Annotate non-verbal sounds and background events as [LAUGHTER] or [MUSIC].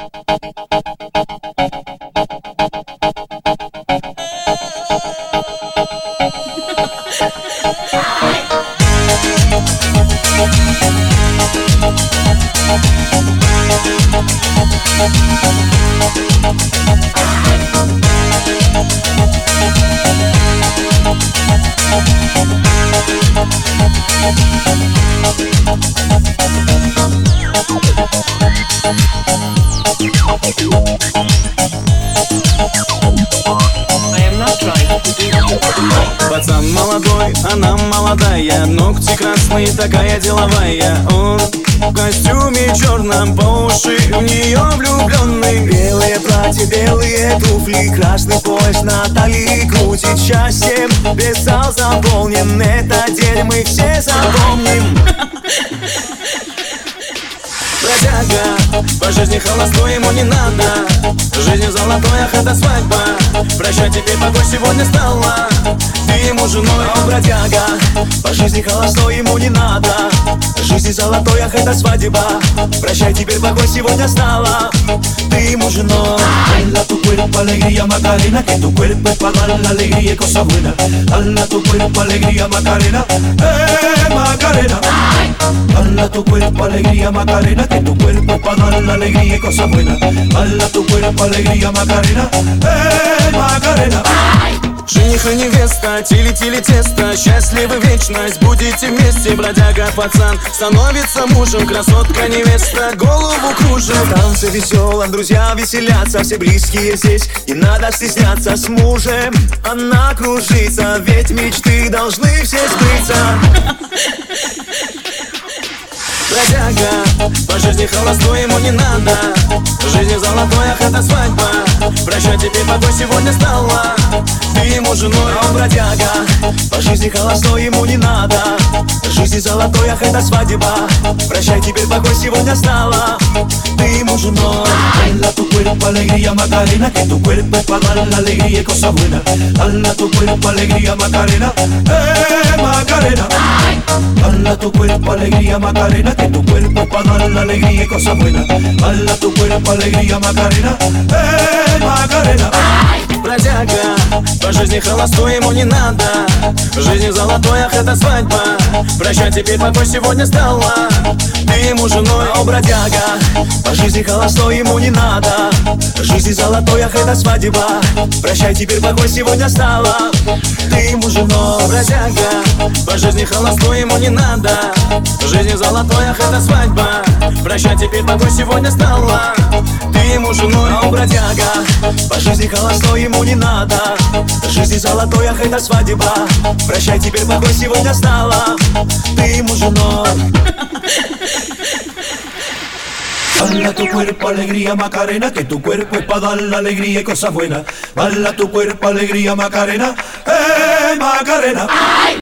Oh, Пацан молодой, она молодая Ногти красные, такая деловая. Он в костюме черном по уши В нее влюбленный Белые платья, белые туфли Красный пояс на талии Крутит счастьем Без зал заполнен Этот день мы все запомним [LAUGHS] Бродяга, по жизни холостой ему не надо. Жизнь золотой, ах, это свадьба. Прощай, теперь покой сегодня стала Ты ему женой, Он бродяга По жизни холостой ему не надо Жизни золотой, ах, это свадьба Прощай, теперь покой сегодня стала Ты ему женой Hala tu cuerpo alegría Macarena, que tu cuerpo es para dar la alegría y cosas buenas. Hala tu cuerpo alegría Macarena, eh Macarena. Hala tu cuerpo alegría Macarena, que tu cuerpo es para dar la alegría y cosas buenas. Hala tu cuerpo alegría Macarena, eh Macarena. И невеста, тили-тили тесто. Счастливы вечность, будете вместе Бродяга пацан. Становится мужем Красотка невеста, голову кружит. Танцы веселым, друзья веселятся Все близкие здесь, не надо стесняться С мужем. Она кружится Ведь мечты должны все сбыться. Бродяга, по жизни холостой ему не надо. Жизнь золотой, ах, это свадьба. Прощай, теперь покой сегодня стала Ты ему женой, Он бродяга, по жизни холостой ему не надо Жизни золотой, ах, это свадьба Прощай, теперь покой сегодня стала Ты ему женой Hala tu cuerpo alegría Macarena, que tu cuerpo es para dar la alegría y cosas buenas. Hala tu cuerpo alegría Macarena, eh Macarena. Hala tu cuerpo alegría Macarena, que tu cuerpo es para dar la alegría y cosas buenas. Hala tu cuerpo alegría Macarena, eh Macarena. бродяга По жизни холостой ему не надо. Жизнь золотой, ах, это свадьба. Прощай, теперь покой сегодня стала Ты ему женой, Он бродяга, по жизни холостой ему не надо. Жизни золотой, ах, это свадьба. Прощай, теперь покой сегодня стала Ты ему женой бродяга. По жизни холостой ему не надо. Жизнь золотой, ах, это свадьба. Прощай, теперь покой сегодня стала ему женой, Он бродяга, по жизни холостой ему не надо Жизни золотой, ах, это свадьба Прощай, теперь покой сегодня стала Ты ему женой Hala tu cuerpo alegría Macarena, que tu cuerpo es para dar la alegría y cosas buenas. Hala tu cuerpo alegría Macarena, eh Macarena.